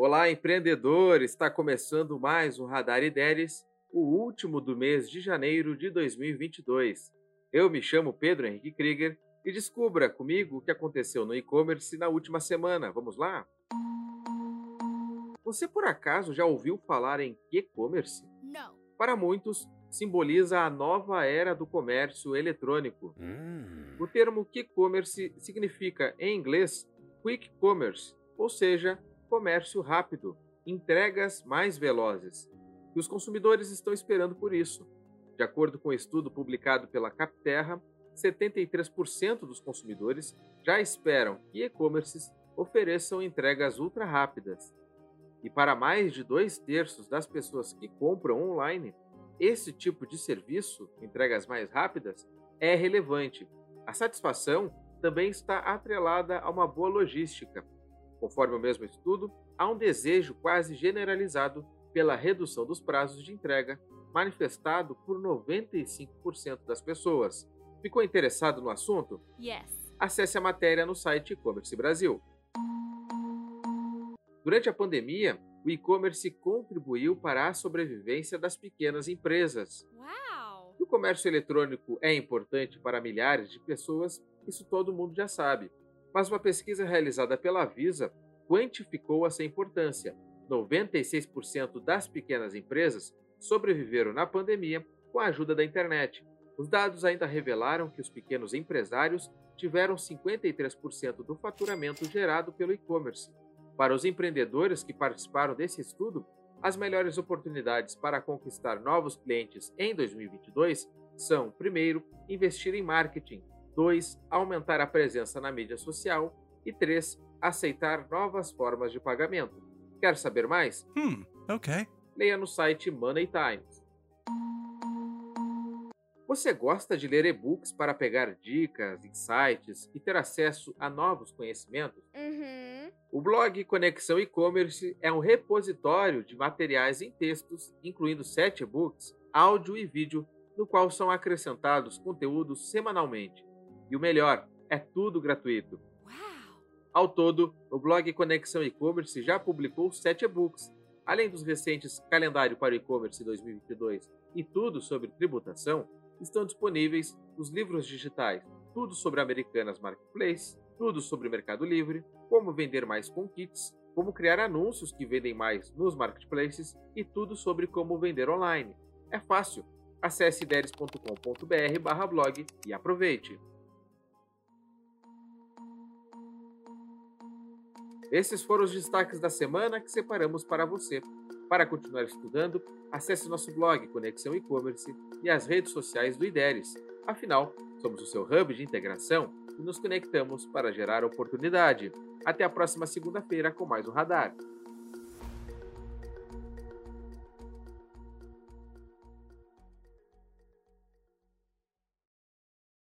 Olá, empreendedor! Está começando mais um Radar Ideias, o último do mês de janeiro de 2022. Eu me chamo Pedro Henrique Krieger e descubra comigo o que aconteceu no e-commerce na última semana. Vamos lá? Você por acaso já ouviu falar em e-commerce? Não. Para muitos, simboliza a nova era do comércio eletrônico. Hum. O termo e-commerce significa, em inglês, quick commerce, ou seja, comércio rápido, entregas mais velozes. E os consumidores estão esperando por isso. De acordo com um estudo publicado pela Capterra, 73% dos consumidores já esperam que e-commerces ofereçam entregas ultra rápidas. E para mais de dois terços das pessoas que compram online, esse tipo de serviço, entregas mais rápidas, é relevante. A satisfação também está atrelada a uma boa logística. Conforme o mesmo estudo, há um desejo quase generalizado pela redução dos prazos de entrega, manifestado por 95% das pessoas. Ficou interessado no assunto? Yes. Acesse a matéria no site E-Commerce Brasil. Durante a pandemia, o e-commerce contribuiu para a sobrevivência das pequenas empresas. Uau! Que o comércio eletrônico é importante para milhares de pessoas, isso todo mundo já sabe. Mas uma pesquisa realizada pela Visa quantificou essa importância. 96% das pequenas empresas sobreviveram na pandemia com a ajuda da internet. Os dados ainda revelaram que os pequenos empresários tiveram 53% do faturamento gerado pelo e-commerce. Para os empreendedores que participaram desse estudo, as melhores oportunidades para conquistar novos clientes em 2022 são: primeiro, investir em marketing, 2. aumentar a presença na mídia social e 3. aceitar novas formas de pagamento. Quer saber mais? Hmm. Okay. Leia no site Money Times. Você gosta de ler e-books para pegar dicas, insights e ter acesso a novos conhecimentos? Uhum. O blog Conexão E-Commerce é um repositório de materiais em textos, incluindo sete e-books, áudio e vídeo, no qual são acrescentados conteúdos semanalmente. E o melhor, é tudo gratuito. Uau! Ao todo, o blog Conexão E-Commerce já publicou sete e-books. Além dos recentes Calendário para o E-Commerce 2022 e tudo sobre tributação, estão disponíveis os livros digitais Tudo sobre Americanas Marketplace, Tudo sobre Mercado Livre, Como Vender Mais com Kits, Como Criar Anúncios que Vendem Mais nos Marketplaces e tudo sobre como vender online. É fácil. Acesse ideres.com.br blog e aproveite. Esses foram os destaques da semana que separamos para você. Para continuar estudando, acesse nosso blog Conexão E-Commerce e as redes sociais do IDERES. Afinal, somos o seu hub de integração e nos conectamos para gerar oportunidade. Até a próxima segunda-feira com mais um Radar.